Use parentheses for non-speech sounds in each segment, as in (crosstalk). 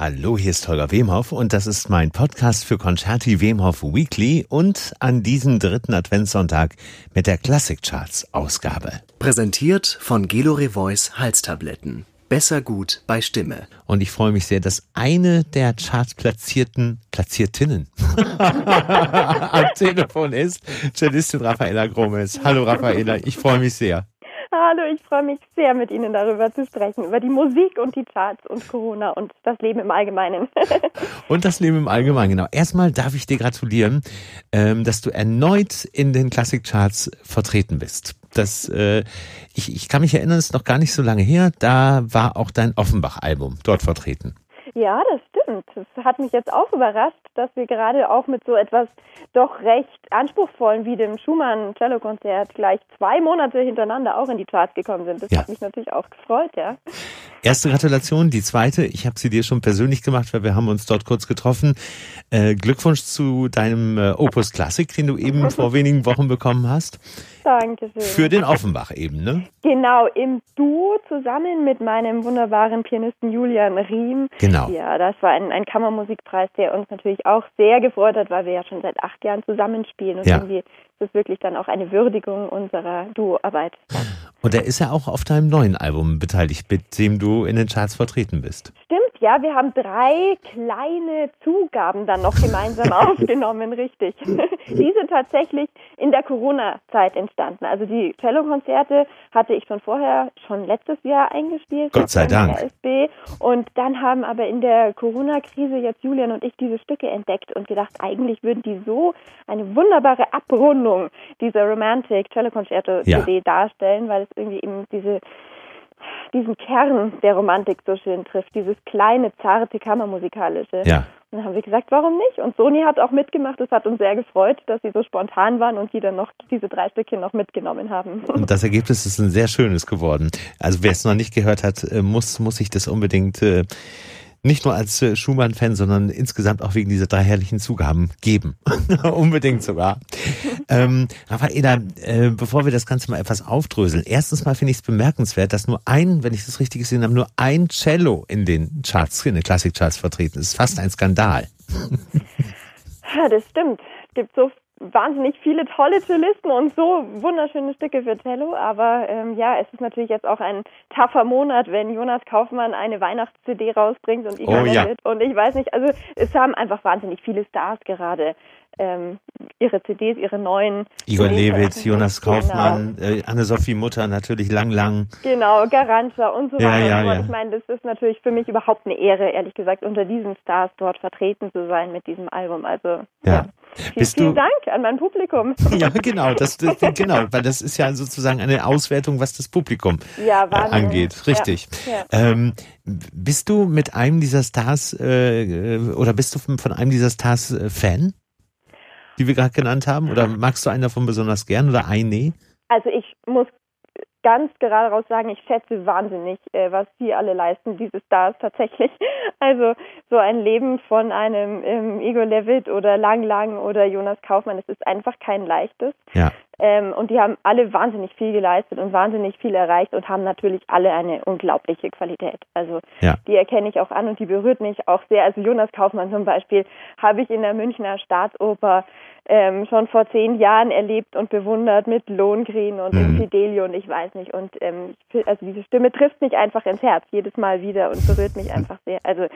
Hallo, hier ist Holger Wemhoff und das ist mein Podcast für Concerti Wemhoff Weekly und an diesem dritten Adventssonntag mit der Classic Charts Ausgabe. Präsentiert von Gelore Voice Halstabletten. Besser gut bei Stimme. Und ich freue mich sehr, dass eine der Charts platzierten, Platziertinnen (laughs) am Telefon ist, Cellistin Raffaella Gromes. Hallo Raffaella, ich freue mich sehr. Hallo, ich freue mich sehr, mit Ihnen darüber zu sprechen, über die Musik und die Charts und Corona und das Leben im Allgemeinen. (laughs) und das Leben im Allgemeinen, genau. Erstmal darf ich dir gratulieren, ähm, dass du erneut in den Klassikcharts vertreten bist. Das, äh, ich, ich kann mich erinnern, es ist noch gar nicht so lange her, da war auch dein Offenbach-Album dort vertreten. Ja, das stimmt. Es hat mich jetzt auch überrascht, dass wir gerade auch mit so etwas doch recht anspruchsvollen wie dem Schumann Cello Konzert gleich zwei Monate hintereinander auch in die Charts gekommen sind. Das ja. hat mich natürlich auch gefreut, ja. Erste Gratulation, die zweite, ich habe sie dir schon persönlich gemacht, weil wir haben uns dort kurz getroffen. Äh, Glückwunsch zu deinem äh, Opus Classic, den du eben (laughs) vor wenigen Wochen bekommen hast. Dankeschön. Für den Offenbach eben, ne? Genau, im Duo zusammen mit meinem wunderbaren Pianisten Julian Riem. Genau. Ja, das war ein, ein Kammermusikpreis, der uns natürlich auch sehr gefreut hat, weil wir ja schon seit acht Jahren zusammenspielen und ja. irgendwie ist es wirklich dann auch eine Würdigung unserer Duoarbeit. Und er ist ja auch auf deinem neuen Album beteiligt, mit dem du in den Charts vertreten bist. Stimmt, ja, wir haben drei kleine Zugaben dann noch gemeinsam (laughs) aufgenommen, richtig. (laughs) die sind tatsächlich in der Corona-Zeit entstanden. Also die Cello-Konzerte hatte ich schon vorher, schon letztes Jahr eingespielt. Gott sei Dank. RSB. Und dann haben aber in der Corona-Krise jetzt Julian und ich diese Stücke entdeckt und gedacht, eigentlich würden die so eine wunderbare Abrundung dieser Romantic Cello-Concerto-CD ja. darstellen, weil es irgendwie eben diese diesen Kern der Romantik so schön trifft, dieses kleine, zarte, kammermusikalische. Ja. Und dann haben wir gesagt, warum nicht? Und Sony hat auch mitgemacht. Es hat uns sehr gefreut, dass sie so spontan waren und die dann noch diese drei Stückchen noch mitgenommen haben. Und das Ergebnis ist ein sehr schönes geworden. Also wer es noch nicht gehört hat, äh, muss, muss sich das unbedingt äh, nicht nur als äh, Schumann-Fan, sondern insgesamt auch wegen dieser drei herrlichen Zugaben geben. (laughs) Unbedingt sogar. (laughs) ähm, Raffaela, äh, bevor wir das Ganze mal etwas aufdröseln, erstens mal finde ich es bemerkenswert, dass nur ein, wenn ich das richtig gesehen habe, nur ein Cello in den Charts, in den Klassikcharts vertreten ist. Fast ein Skandal. (laughs) ja, das stimmt. Es gibt so wahnsinnig viele tolle Cellisten und so wunderschöne Stücke für Cello. Aber ähm, ja, es ist natürlich jetzt auch ein taffer Monat, wenn Jonas Kaufmann eine Weihnachts-CD rausbringt und Igor oh, ja. Und ich weiß nicht, also es haben einfach wahnsinnig viele Stars gerade ähm, ihre CDs, ihre neuen. Igor Lewitz, Jonas genau. Kaufmann, genau. äh, Anne-Sophie Mutter natürlich lang, lang. Genau, Garanza und so ja, weiter. Ja, ja. Ich meine, das ist natürlich für mich überhaupt eine Ehre, ehrlich gesagt, unter diesen Stars dort vertreten zu sein mit diesem Album. Also ja. Vielen, Bist vielen Dank an mein Publikum. (laughs) Ja, genau, das, das, genau, weil das ist ja sozusagen eine Auswertung, was das Publikum ja, äh, angeht. Richtig. Ja, ähm, bist du mit einem dieser Stars äh, oder bist du von einem dieser Stars äh, Fan? Die wir gerade genannt haben? Oder magst du einen davon besonders gern oder eine? Also ich muss ganz gerade raus sagen, ich schätze wahnsinnig, äh, was sie alle leisten, diese Stars tatsächlich. (laughs) Also so ein Leben von einem ähm, Igor Levitt oder Lang Lang oder Jonas Kaufmann, es ist einfach kein leichtes. Ja. Ähm, und die haben alle wahnsinnig viel geleistet und wahnsinnig viel erreicht und haben natürlich alle eine unglaubliche Qualität. Also ja. die erkenne ich auch an und die berührt mich auch sehr. Also Jonas Kaufmann zum Beispiel habe ich in der Münchner Staatsoper ähm, schon vor zehn Jahren erlebt und bewundert mit Lohengrin und mhm. Fidelio und ich weiß nicht. Und ähm, also diese Stimme trifft mich einfach ins Herz jedes Mal wieder und berührt mich einfach sehr. Also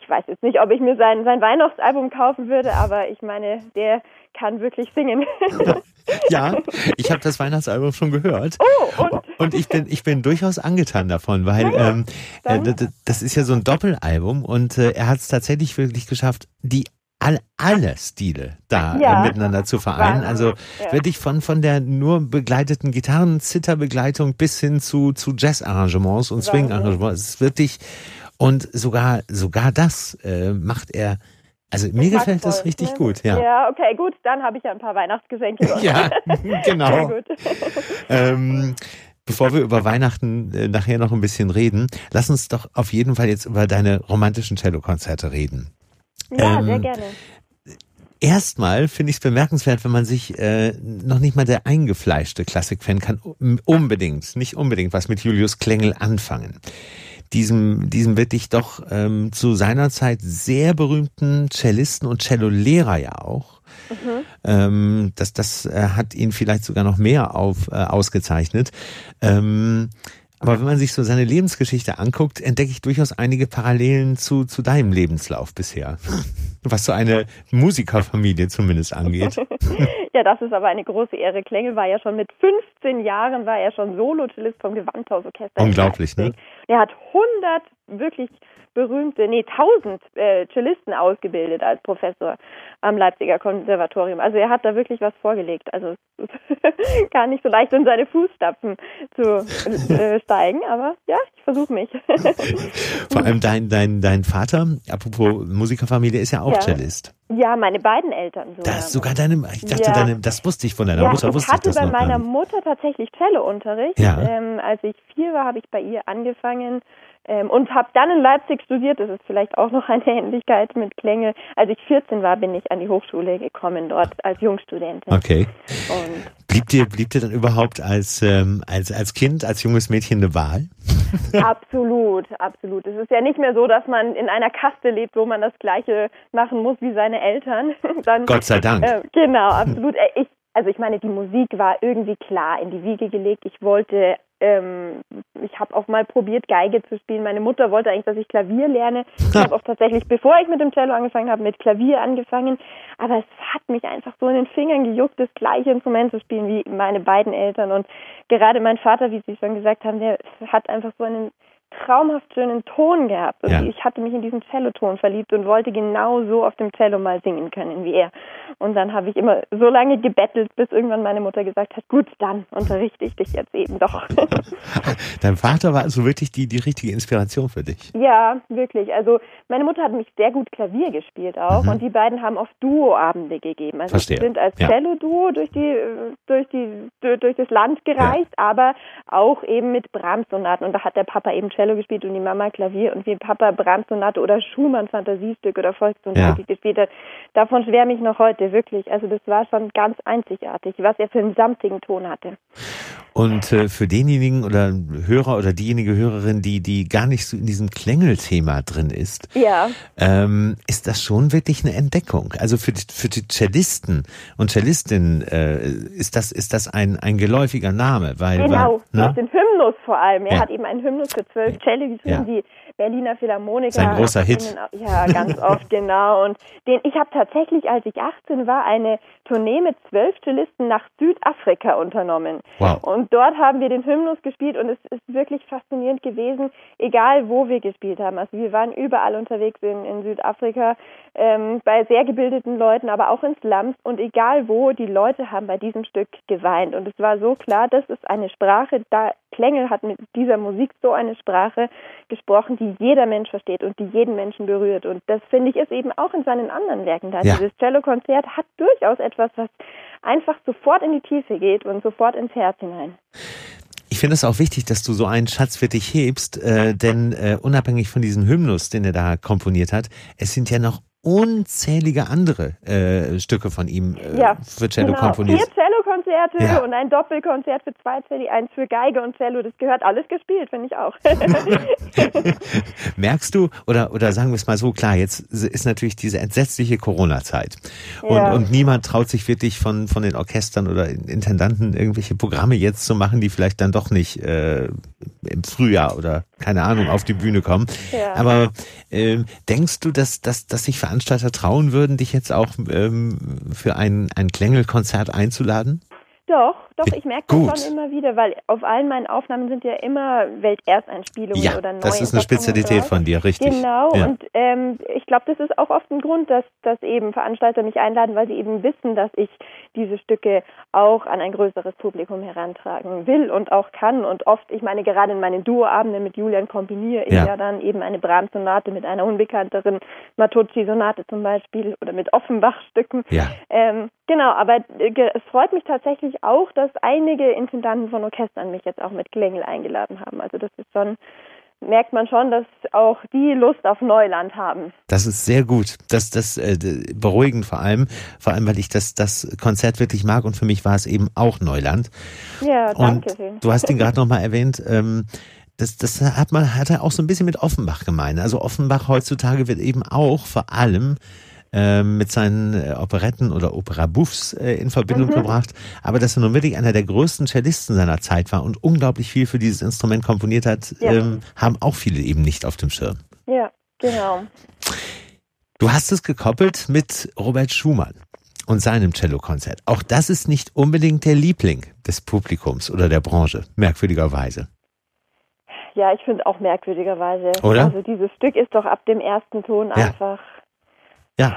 ich weiß jetzt nicht, ob ich mir sein, sein Weihnachtsalbum kaufen würde, aber ich meine, der kann wirklich singen. (laughs) ja, (laughs) ich habe das Weihnachtsalbum schon gehört. Oh, und? und ich bin ich bin durchaus angetan davon, weil ja, ähm, äh, das ist ja so ein Doppelalbum und äh, er hat es tatsächlich wirklich geschafft, die all, alle Stile da äh, ja. äh, miteinander zu vereinen. Also ja. wirklich von, von der nur begleiteten Gitarren, Zitterbegleitung bis hin zu, zu Jazz-Arrangements und Swing-Arrangements. Es ist wirklich, und sogar, sogar das äh, macht er also mir gefällt das richtig ne? gut, ja. Ja, okay, gut, dann habe ich ja ein paar Weihnachtsgeschenke. (laughs) ja, genau. (laughs) ähm, bevor wir über Weihnachten äh, nachher noch ein bisschen reden, lass uns doch auf jeden Fall jetzt über deine romantischen Cellokonzerte reden. Ja, ähm, sehr gerne. Erstmal finde ich es bemerkenswert, wenn man sich äh, noch nicht mal der eingefleischte Klassikfan kann unbedingt, nicht unbedingt was mit Julius Klengel anfangen. Diesem, diesem wirklich doch ähm, zu seiner Zeit sehr berühmten Cellisten und Cellolehrer ja auch. Mhm. Ähm, das das äh, hat ihn vielleicht sogar noch mehr auf, äh, ausgezeichnet. Ähm, aber wenn man sich so seine Lebensgeschichte anguckt, entdecke ich durchaus einige Parallelen zu, zu deinem Lebenslauf bisher. Was so eine Musikerfamilie zumindest angeht. (laughs) ja, das ist aber eine große Ehre. Klengel war ja schon mit 15 Jahren, war er schon Solo-Cellist vom Gewandhausorchester. Unglaublich, ne? Er hat 100 wirklich berühmte, nee, 1000 äh, Cellisten ausgebildet als Professor am Leipziger Konservatorium. Also er hat da wirklich was vorgelegt. Also (laughs) gar nicht so leicht in seine Fußstapfen zu äh, steigen, aber ja, ich versuche mich. (laughs) Vor allem dein, dein, dein Vater, apropos Musikerfamilie, ist ja auch ja. Cellist. Ja, meine beiden Eltern sogar. Das sogar deine, ich dachte, ja. deine, das wusste ich von deiner ja, Mutter. Ich hatte ich bei meiner Mutter tatsächlich Cellounterricht. Ja. Ähm, als ich vier war, habe ich bei ihr angefangen ähm, und habe dann in Leipzig studiert. Das ist vielleicht auch noch eine Ähnlichkeit mit Klänge. Als ich 14 war, bin ich an die Hochschule gekommen dort als Jungstudentin. Okay. Und blieb dir blieb dir dann überhaupt als ähm, als als Kind, als junges Mädchen eine Wahl? (laughs) absolut, absolut. Es ist ja nicht mehr so, dass man in einer Kaste lebt, wo man das Gleiche machen muss wie seine Eltern. (laughs) dann, Gott sei Dank. Äh, genau, absolut. Äh, ich also ich meine, die Musik war irgendwie klar in die Wiege gelegt. Ich wollte ähm, ich habe auch mal probiert, Geige zu spielen. Meine Mutter wollte eigentlich, dass ich Klavier lerne. Ich habe auch tatsächlich, bevor ich mit dem Cello angefangen habe, mit Klavier angefangen. Aber es hat mich einfach so in den Fingern gejuckt, das gleiche Instrument zu spielen wie meine beiden Eltern. Und gerade mein Vater, wie Sie schon gesagt haben, der hat einfach so einen traumhaft schönen Ton gehabt. Ja. ich hatte mich in diesen Celloton verliebt und wollte genau so auf dem Cello mal singen können wie er. Und dann habe ich immer so lange gebettelt, bis irgendwann meine Mutter gesagt hat, gut, dann unterrichte ich dich jetzt eben doch. (laughs) Dein Vater war also wirklich die, die richtige Inspiration für dich. Ja, wirklich. Also meine Mutter hat mich sehr gut Klavier gespielt auch mhm. und die beiden haben oft Duoabende gegeben. Also Verstehe. sind als ja. Cello-Duo durch die durch die durch das Land gereist, ja. aber auch eben mit Brahms-Sonaten. Und da hat der Papa eben Cello gespielt und die Mama Klavier und wie Papa Brahms-Sonate oder Schumann Fantasiestück oder Volkssonate ja. gespielt hat. Davon schwärme ich noch heute wirklich. Also das war schon ganz einzigartig, was er für einen samtigen Ton hatte. Und äh, für denjenigen oder Hörer oder diejenige Hörerin, die die gar nicht so in diesem Klängelthema drin ist, ja. ähm, ist das schon wirklich eine Entdeckung. Also für die, für die Cellisten und Cellistinnen äh, ist das ist das ein ein geläufiger Name, weil genau weil, ne? den Hymnus vor allem. Er ja. hat eben einen Hymnus für zwölf Cello geschrieben, ja. die Berliner Philharmoniker. Sein großer Hit. ja, ganz oft, (laughs) genau. Und den, ich habe tatsächlich, als ich 18 war, eine Tournee mit zwölf Cellisten nach Südafrika unternommen. Wow. Und dort haben wir den Hymnus gespielt und es ist wirklich faszinierend gewesen, egal wo wir gespielt haben. Also wir waren überall unterwegs in, in Südafrika, ähm, bei sehr gebildeten Leuten, aber auch in Slums und egal wo, die Leute haben bei diesem Stück geweint. Und es war so klar, das ist eine Sprache, da Klengel hat mit dieser Musik so eine Sprache gesprochen, die jeder Mensch versteht und die jeden Menschen berührt. Und das finde ich ist eben auch in seinen anderen Werken da. Ja. Dieses Cello-Konzert hat durchaus etwas, was einfach sofort in die Tiefe geht und sofort ins Herz hinein. Ich finde es auch wichtig, dass du so einen Schatz für dich hebst, äh, denn äh, unabhängig von diesem Hymnus, den er da komponiert hat, es sind ja noch unzählige andere äh, Stücke von ihm äh, ja, für Cello genau. komponiert. Vier Cello-Konzerte ja. und ein Doppelkonzert für zwei Celli, eins für Geige und Cello. Das gehört alles gespielt, finde ich auch. (laughs) Merkst du, oder, oder sagen wir es mal so, klar, jetzt ist natürlich diese entsetzliche Corona-Zeit und, ja. und niemand traut sich wirklich von, von den Orchestern oder Intendanten irgendwelche Programme jetzt zu machen, die vielleicht dann doch nicht äh, im Frühjahr oder keine Ahnung auf die Bühne kommen. Ja. Aber äh, denkst du, dass, dass, dass sich Veranstalter trauen würden, dich jetzt auch ähm, für ein, ein Klängelkonzert einzuladen? Doch, doch, ich merke das schon immer wieder, weil auf allen meinen Aufnahmen sind ja immer Weltersteinspielungen ja, oder neue. Das ist eine Spezialität von dir, richtig. Genau, ja. und ähm, ich glaube, das ist auch oft ein Grund, dass, dass eben Veranstalter mich einladen, weil sie eben wissen, dass ich diese Stücke auch an ein größeres Publikum herantragen will und auch kann. Und oft, ich meine, gerade in meinen Duoabenden mit Julian kombiniere ich ja. ja dann eben eine Brahms-Sonate mit einer unbekannteren Matucci-Sonate zum Beispiel oder mit Offenbach-Stücken. Ja. Ähm, genau, aber äh, es freut mich tatsächlich auch, dass einige Intendanten von Orchestern mich jetzt auch mit Klingel eingeladen haben. Also das ist schon merkt man schon, dass auch die Lust auf Neuland haben. Das ist sehr gut. Das, das äh, beruhigend vor allem, vor allem, weil ich das, das Konzert wirklich mag und für mich war es eben auch Neuland. Ja, danke schön. Du hast ihn gerade nochmal erwähnt. Ähm, das, das hat man hat er auch so ein bisschen mit Offenbach gemeint. Also Offenbach heutzutage wird eben auch vor allem ähm, mit seinen äh, Operetten oder Opera Buffs äh, in Verbindung mhm. gebracht. Aber dass er nun wirklich einer der größten Cellisten seiner Zeit war und unglaublich viel für dieses Instrument komponiert hat, ja. ähm, haben auch viele eben nicht auf dem Schirm. Ja, genau. Du hast es gekoppelt mit Robert Schumann und seinem Cellokonzert. Auch das ist nicht unbedingt der Liebling des Publikums oder der Branche, merkwürdigerweise. Ja, ich finde auch merkwürdigerweise. Oder? Also dieses Stück ist doch ab dem ersten Ton ja. einfach ja.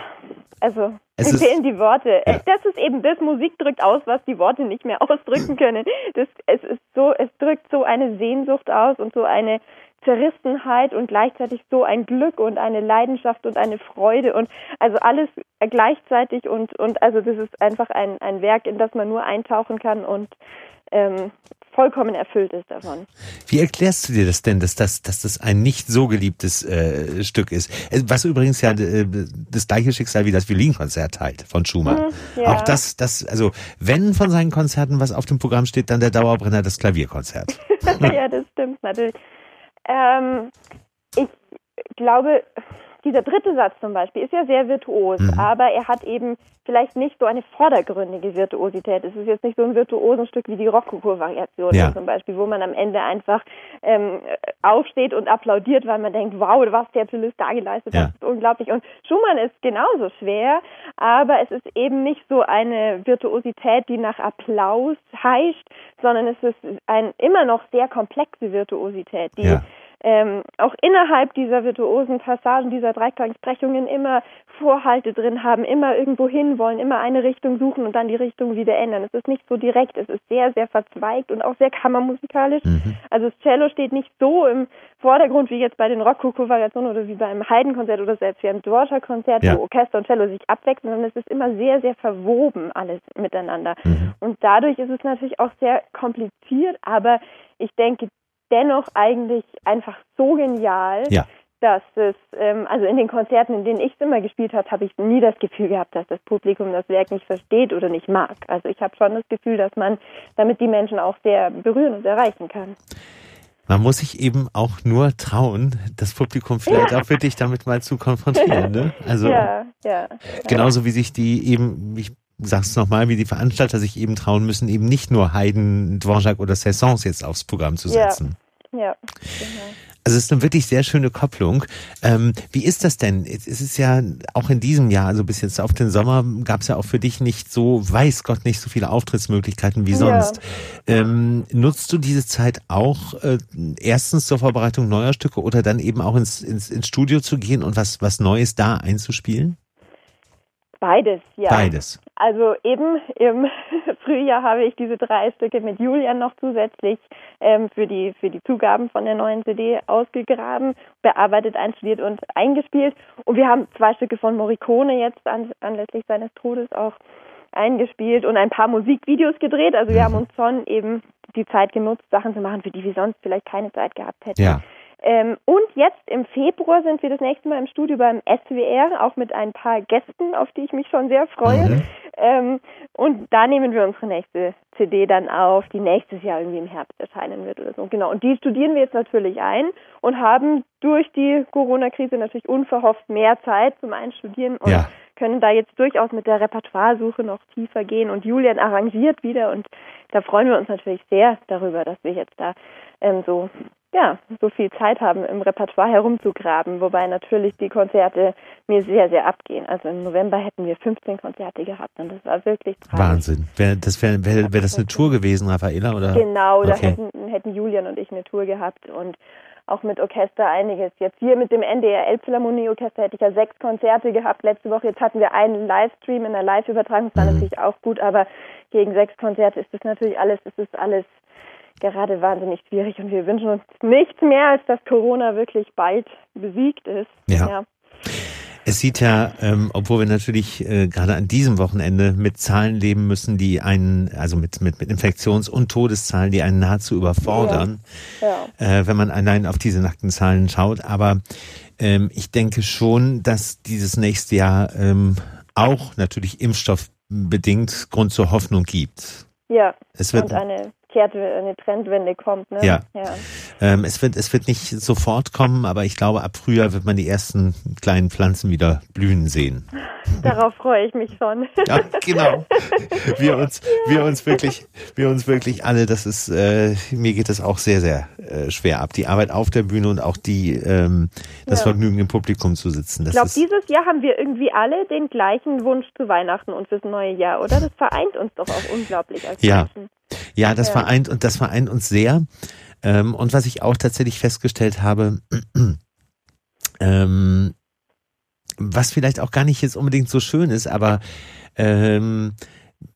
Also, es mir fehlen die Worte. Ja. Das ist eben das, Musik drückt aus, was die Worte nicht mehr (laughs) ausdrücken (laughs) können. Das, es ist so, es drückt so eine Sehnsucht aus und so eine Zerrissenheit und gleichzeitig so ein Glück und eine Leidenschaft und eine Freude und also alles gleichzeitig und, und also das ist einfach ein, ein Werk, in das man nur eintauchen kann und ähm, vollkommen erfüllt ist davon. Wie erklärst du dir das denn, dass das, dass das ein nicht so geliebtes äh, Stück ist? Äh, was übrigens ja äh, das gleiche Schicksal wie das Violinkonzert teilt von Schumann. Mhm, ja. Auch das, das, also wenn von seinen Konzerten was auf dem Programm steht, dann der Dauerbrenner das Klavierkonzert. (laughs) ja, das stimmt natürlich. Ähm, ich glaube, dieser dritte Satz zum Beispiel ist ja sehr virtuos, mhm. aber er hat eben vielleicht nicht so eine vordergründige Virtuosität. Es ist jetzt nicht so ein virtuosen Stück wie die Rokoko-Variation ja. zum Beispiel, wo man am Ende einfach ähm, aufsteht und applaudiert, weil man denkt, wow, was der Cellist da geleistet ja. hat, ist unglaublich. Und Schumann ist genauso schwer, aber es ist eben nicht so eine Virtuosität, die nach Applaus heischt, sondern es ist ein immer noch sehr komplexe Virtuosität, die ja ähm, auch innerhalb dieser virtuosen Passagen, dieser Dreiklangsprechungen immer Vorhalte drin haben, immer irgendwo hin wollen, immer eine Richtung suchen und dann die Richtung wieder ändern. Es ist nicht so direkt, es ist sehr, sehr verzweigt und auch sehr kammermusikalisch. Mhm. Also das Cello steht nicht so im Vordergrund wie jetzt bei den Rokoko-Variationen oder wie beim Haydn-Konzert oder selbst wie einem Dvorak-Konzert, ja. wo Orchester und Cello sich abwechseln, sondern es ist immer sehr, sehr verwoben alles miteinander. Mhm. Und dadurch ist es natürlich auch sehr kompliziert, aber ich denke, dennoch eigentlich einfach so genial, ja. dass es, ähm, also in den Konzerten, in denen ich es immer gespielt habe, habe ich nie das Gefühl gehabt, dass das Publikum das Werk nicht versteht oder nicht mag. Also ich habe schon das Gefühl, dass man damit die Menschen auch sehr berühren und erreichen kann. Man muss sich eben auch nur trauen, das Publikum vielleicht ja. auch wirklich damit mal zu konfrontieren. Ne? Also ja, ja. genauso wie sich die eben, ich sag's nochmal, wie die Veranstalter sich eben trauen müssen, eben nicht nur Haydn, Dvorak oder Saint-Saëns jetzt aufs Programm zu setzen. Ja, ja genau. Also es ist eine wirklich sehr schöne Kopplung. Ähm, wie ist das denn? Es ist ja auch in diesem Jahr, also bis jetzt auf den Sommer, gab es ja auch für dich nicht so, weiß Gott, nicht so viele Auftrittsmöglichkeiten wie sonst. Ja. Ähm, nutzt du diese Zeit auch äh, erstens zur Vorbereitung neuer Stücke oder dann eben auch ins, ins, ins Studio zu gehen und was, was Neues da einzuspielen? Beides, ja. Beides. Also eben im (laughs) Frühjahr habe ich diese drei Stücke mit Julian noch zusätzlich ähm, für die für die Zugaben von der neuen CD ausgegraben, bearbeitet, einstudiert und eingespielt. Und wir haben zwei Stücke von Morricone jetzt an, anlässlich seines Todes auch eingespielt und ein paar Musikvideos gedreht. Also wir haben mhm. uns schon eben die Zeit genutzt, Sachen zu machen, für die wir sonst vielleicht keine Zeit gehabt hätten. Ja. Ähm, und jetzt im Februar sind wir das nächste Mal im Studio beim SWR, auch mit ein paar Gästen, auf die ich mich schon sehr freue. Mhm. Ähm, und da nehmen wir unsere nächste CD dann auf, die nächstes Jahr irgendwie im Herbst erscheinen wird oder so. Genau. Und die studieren wir jetzt natürlich ein und haben durch die Corona-Krise natürlich unverhofft mehr Zeit zum Einstudieren und ja. können da jetzt durchaus mit der Repertoiresuche noch tiefer gehen. Und Julian arrangiert wieder und da freuen wir uns natürlich sehr darüber, dass wir jetzt da ähm, so ja, so viel Zeit haben, im Repertoire herumzugraben, wobei natürlich die Konzerte mir sehr, sehr abgehen. Also im November hätten wir 15 Konzerte gehabt und das war wirklich tragisch. Wahnsinn. Wäre das, wär, wär, wär das eine Tour gewesen, Raffaella? Oder? Genau, okay. da hätten, hätten Julian und ich eine Tour gehabt und auch mit Orchester einiges. Jetzt hier mit dem NDR Elbphilharmonie Orchester hätte ich ja sechs Konzerte gehabt letzte Woche. Jetzt hatten wir einen Livestream in der Live-Übertragung. Das war mhm. natürlich auch gut, aber gegen sechs Konzerte ist das natürlich alles, es ist alles gerade wahnsinnig schwierig und wir wünschen uns nichts mehr, als dass Corona wirklich bald besiegt ist. Ja. ja. Es sieht ja, ähm, obwohl wir natürlich äh, gerade an diesem Wochenende mit Zahlen leben müssen, die einen, also mit, mit, mit Infektions- und Todeszahlen, die einen nahezu überfordern, ja. Ja. Äh, wenn man allein auf diese nackten Zahlen schaut. Aber ähm, ich denke schon, dass dieses nächste Jahr ähm, auch natürlich impfstoffbedingt Grund zur Hoffnung gibt. Ja, es wird, und eine Kehrtwende, eine Trendwende kommt. Ne? Ja. ja. Ähm, es, wird, es wird nicht sofort kommen, aber ich glaube, ab Frühjahr wird man die ersten kleinen Pflanzen wieder blühen sehen. Darauf freue ich mich schon. Ja, genau. (laughs) Wir uns, ja. wir uns wirklich, wir uns wirklich alle, das ist, äh, mir geht das auch sehr, sehr äh, schwer ab. Die Arbeit auf der Bühne und auch die, ähm, das ja. Vergnügen im Publikum zu sitzen. Das ich glaube, dieses Jahr haben wir irgendwie alle den gleichen Wunsch zu Weihnachten und fürs neue Jahr, oder? Das vereint uns doch auch unglaublich als ja. Menschen. Ja, das ja. vereint und das vereint uns sehr. Ähm, und was ich auch tatsächlich festgestellt habe, (clears throat) ähm, was vielleicht auch gar nicht jetzt unbedingt so schön ist, aber ähm,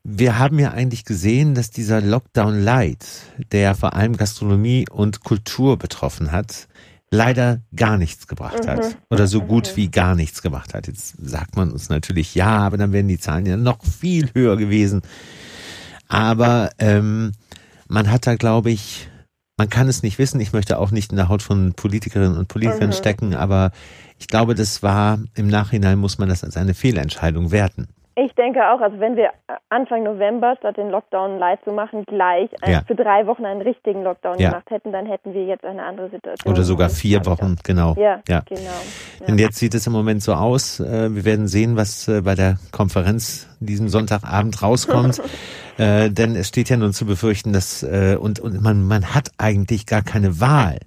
wir haben ja eigentlich gesehen, dass dieser Lockdown Light, der vor allem Gastronomie und Kultur betroffen hat, leider gar nichts gebracht hat mhm. oder so gut mhm. wie gar nichts gemacht hat. Jetzt sagt man uns natürlich, ja, aber dann wären die Zahlen ja noch viel höher gewesen. Aber ähm, man hat da, glaube ich, man kann es nicht wissen. Ich möchte auch nicht in der Haut von Politikerinnen und Politikern mhm. stecken, aber ich glaube, das war im Nachhinein muss man das als eine Fehlentscheidung werten. Ich denke auch, also wenn wir Anfang November statt den Lockdown live zu machen, gleich ja. für drei Wochen einen richtigen Lockdown ja. gemacht hätten, dann hätten wir jetzt eine andere Situation. Oder sogar vier Wochen, genau. Ja, ja. genau. Und jetzt sieht es im Moment so aus. Äh, wir werden sehen, was äh, bei der Konferenz diesem Sonntagabend rauskommt. (laughs) äh, denn es steht ja nun zu befürchten, dass äh, und, und man, man hat eigentlich gar keine Wahl.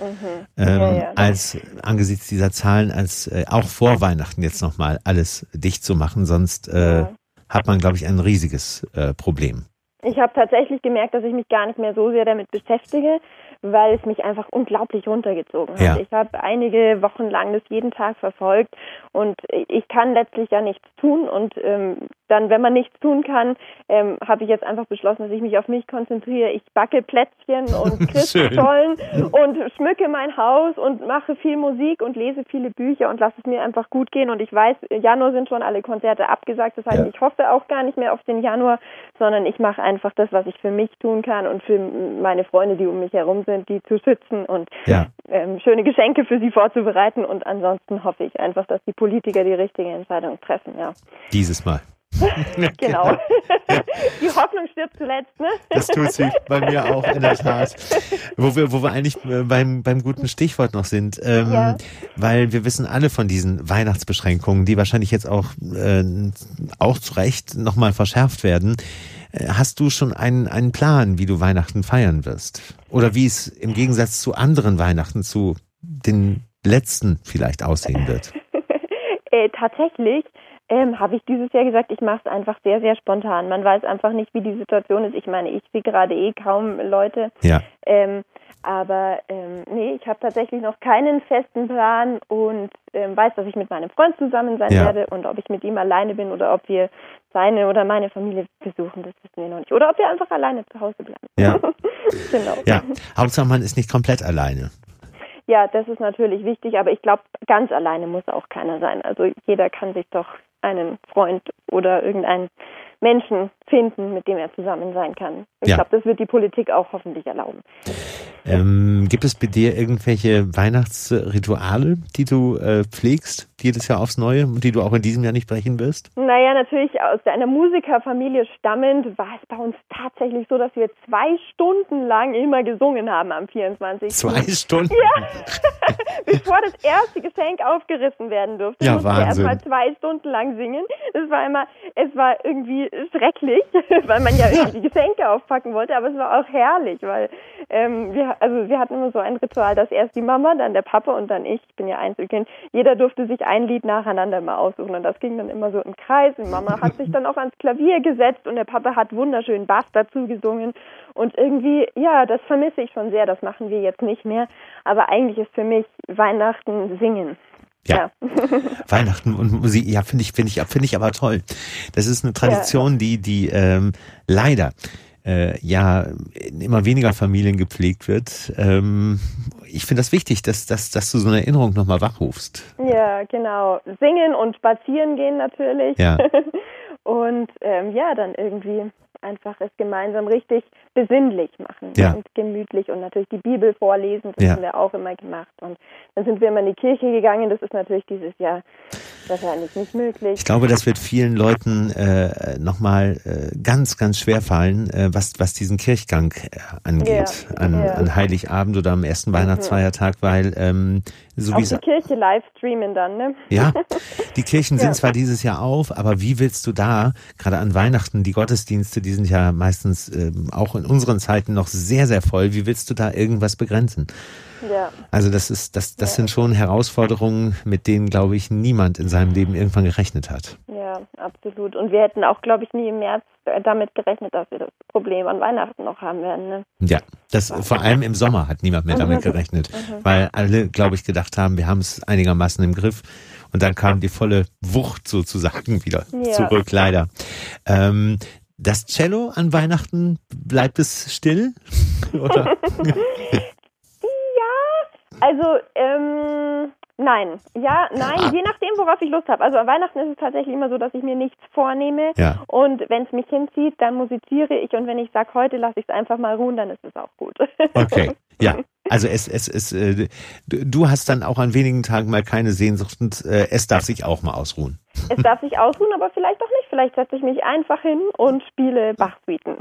Mhm. Ähm, ja, ja. als angesichts dieser Zahlen, als äh, auch vor Weihnachten jetzt nochmal alles dicht zu machen, sonst äh, ja. hat man, glaube ich, ein riesiges äh, Problem. Ich habe tatsächlich gemerkt, dass ich mich gar nicht mehr so sehr damit beschäftige, weil es mich einfach unglaublich runtergezogen hat. Ja. Ich habe einige Wochen lang das jeden Tag verfolgt und ich kann letztlich ja nichts tun und ähm, dann, wenn man nichts tun kann, ähm, habe ich jetzt einfach beschlossen, dass ich mich auf mich konzentriere. Ich backe Plätzchen (laughs) und Christstollen und schmücke mein Haus und mache viel Musik und lese viele Bücher und lasse es mir einfach gut gehen. Und ich weiß, Januar sind schon alle Konzerte abgesagt. Das heißt, ja. ich hoffe auch gar nicht mehr auf den Januar, sondern ich mache einfach das, was ich für mich tun kann und für meine Freunde, die um mich herum sind, die zu schützen und ja. ähm, schöne Geschenke für sie vorzubereiten. Und ansonsten hoffe ich einfach, dass die Politiker die richtige Entscheidung treffen. Ja. Dieses Mal. (laughs) genau. Die Hoffnung stirbt zuletzt, ne? Das tut sie bei mir auch in der Tat. Wo wir, wo wir eigentlich äh, beim, beim guten Stichwort noch sind, ähm, ja. weil wir wissen alle von diesen Weihnachtsbeschränkungen, die wahrscheinlich jetzt auch, äh, auch zu Recht nochmal verschärft werden. Äh, hast du schon einen, einen Plan, wie du Weihnachten feiern wirst? Oder wie es im Gegensatz zu anderen Weihnachten, zu den letzten vielleicht aussehen wird? (laughs) äh, tatsächlich ähm, habe ich dieses Jahr gesagt, ich mache es einfach sehr, sehr spontan. Man weiß einfach nicht, wie die Situation ist. Ich meine, ich sehe gerade eh kaum Leute. Ja. Ähm, aber ähm, nee, ich habe tatsächlich noch keinen festen Plan und ähm, weiß, dass ich mit meinem Freund zusammen sein ja. werde und ob ich mit ihm alleine bin oder ob wir seine oder meine Familie besuchen, das wissen wir noch nicht. Oder ob wir einfach alleine zu Hause bleiben. Ja. (laughs) genau. Ja, Hauptsache man ist nicht komplett alleine. Ja, das ist natürlich wichtig, aber ich glaube, ganz alleine muss auch keiner sein. Also jeder kann sich doch einen Freund oder irgendeinen Menschen finden, mit dem er zusammen sein kann. Ich ja. glaube, das wird die Politik auch hoffentlich erlauben. Ähm, gibt es bei dir irgendwelche Weihnachtsrituale, die du äh, pflegst, jedes Jahr aufs Neue und die du auch in diesem Jahr nicht brechen wirst? Naja, natürlich aus einer Musikerfamilie stammend war es bei uns tatsächlich so, dass wir zwei Stunden lang immer gesungen haben am 24. Zwei Stunden? Ja, (laughs) bevor das erste Geschenk aufgerissen werden durfte. Ja, Wahnsinn. Wir erstmal zwei Stunden lang singen. Das war immer, es war irgendwie schrecklich, (laughs) weil man ja (laughs) irgendwie die Geschenke aufpacken wollte, aber es war auch herrlich, weil ähm, wir, also wir hatten immer so ein Ritual, dass erst die Mama, dann der Papa und dann ich, ich bin ja Einzelkind, jeder durfte sich ein Lied nacheinander mal aussuchen und das ging dann immer so im Kreis. Die Mama hat sich dann auch ans Klavier gesetzt und der Papa hat wunderschön Bass dazu gesungen und irgendwie, ja, das vermisse ich schon sehr, das machen wir jetzt nicht mehr, aber eigentlich ist für mich Weihnachten singen. Ja. ja. (laughs) Weihnachten und Musik, ja, finde ich, finde ich, finde ich aber toll. Das ist eine Tradition, ja. die, die ähm, leider äh, ja in immer weniger Familien gepflegt wird. Ähm, ich finde das wichtig, dass, dass, dass du so eine Erinnerung nochmal wachrufst. Ja, genau. Singen und spazieren gehen natürlich. Ja. (laughs) und ähm, ja, dann irgendwie einfach es gemeinsam richtig besinnlich machen ja. und gemütlich und natürlich die Bibel vorlesen, das ja. haben wir auch immer gemacht. Und dann sind wir immer in die Kirche gegangen, das ist natürlich dieses Jahr wahrscheinlich nicht möglich. Ich glaube, das wird vielen Leuten äh, nochmal äh, ganz, ganz schwer fallen, äh, was, was diesen Kirchgang äh, angeht, ja, an, ja. an Heiligabend oder am ersten Weihnachtsfeiertag, weil ähm, so Auch wie die Kirche live streamen dann, ne? Ja, (laughs) die Kirchen sind ja. zwar dieses Jahr auf, aber wie willst du da, gerade an Weihnachten, die Gottesdienste, die sind ja meistens äh, auch in unseren Zeiten noch sehr, sehr voll, wie willst du da irgendwas begrenzen? Ja. Also das ist, das, das ja. sind schon Herausforderungen, mit denen, glaube ich, niemand in seinem Leben irgendwann gerechnet hat. Ja, absolut. Und wir hätten auch, glaube ich, nie im März damit gerechnet, dass wir das Problem an Weihnachten noch haben werden. Ne? Ja, das vor allem im Sommer hat niemand mehr damit mhm. gerechnet, mhm. weil alle, glaube ich, gedacht haben, wir haben es einigermaßen im Griff. Und dann kam die volle Wucht sozusagen wieder ja. zurück, leider. Ähm, das Cello an Weihnachten, bleibt es still? (laughs) Oder? (laughs) Also, ähm, nein. Ja, nein, ah. je nachdem, worauf ich Lust habe. Also an Weihnachten ist es tatsächlich immer so, dass ich mir nichts vornehme. Ja. Und wenn es mich hinzieht, dann musiziere ich. Und wenn ich sage, heute lasse ich es einfach mal ruhen, dann ist es auch gut. (laughs) Okay, ja. Also es, es, es, äh, du hast dann auch an wenigen Tagen mal keine Sehnsucht und äh, es darf sich auch mal ausruhen. Es darf sich ausruhen, aber vielleicht auch nicht. Vielleicht setze ich mich einfach hin und spiele (laughs) Bach-Suiten.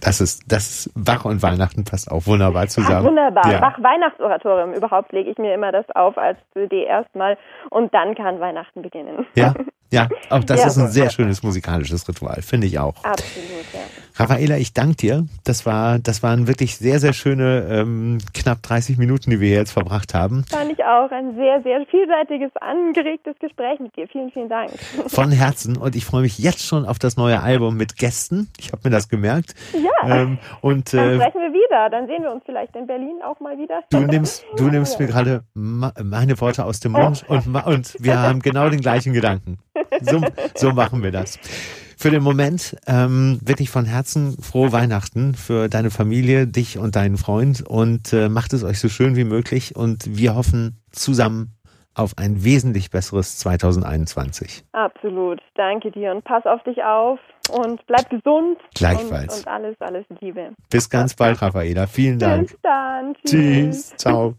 Das ist, das ist Bach und Weihnachten passt auch wunderbar zusammen. Ach, wunderbar. Ja. Bach Weihnachtsoratorium. Überhaupt lege ich mir immer das auf als CD erstmal und dann kann Weihnachten beginnen. Ja, ja, (laughs) auch das ja. ist ein sehr schönes musikalisches Ritual, finde ich auch. Absolut, ja. Raffaela, ich danke dir. Das war, das waren wirklich sehr, sehr schöne ähm, knapp 30 Minuten, die wir jetzt verbracht haben. Fand ich auch ein sehr, sehr vielseitiges, angeregtes Gespräch mit dir. Vielen, vielen Dank. Von Herzen und ich freue mich jetzt schon auf das neue Album mit Gästen. Ich habe mir das gemerkt. Ja. Ähm, und, dann äh, sprechen wir wieder. Dann sehen wir uns vielleicht in Berlin auch mal wieder. Du nimmst, du nimmst mir gerade meine Worte aus dem Mund und, und wir haben genau den gleichen Gedanken. So, so machen wir das. Für den Moment ähm, wirklich von Herzen frohe Weihnachten für deine Familie, dich und deinen Freund und äh, macht es euch so schön wie möglich und wir hoffen zusammen auf ein wesentlich besseres 2021. Absolut. Danke dir und pass auf dich auf und bleib gesund. Gleichfalls. Und, und alles, alles Liebe. Bis ganz bald, Raffaela. Vielen Dank. Bis dann. Tschüss. Tschüss. Ciao.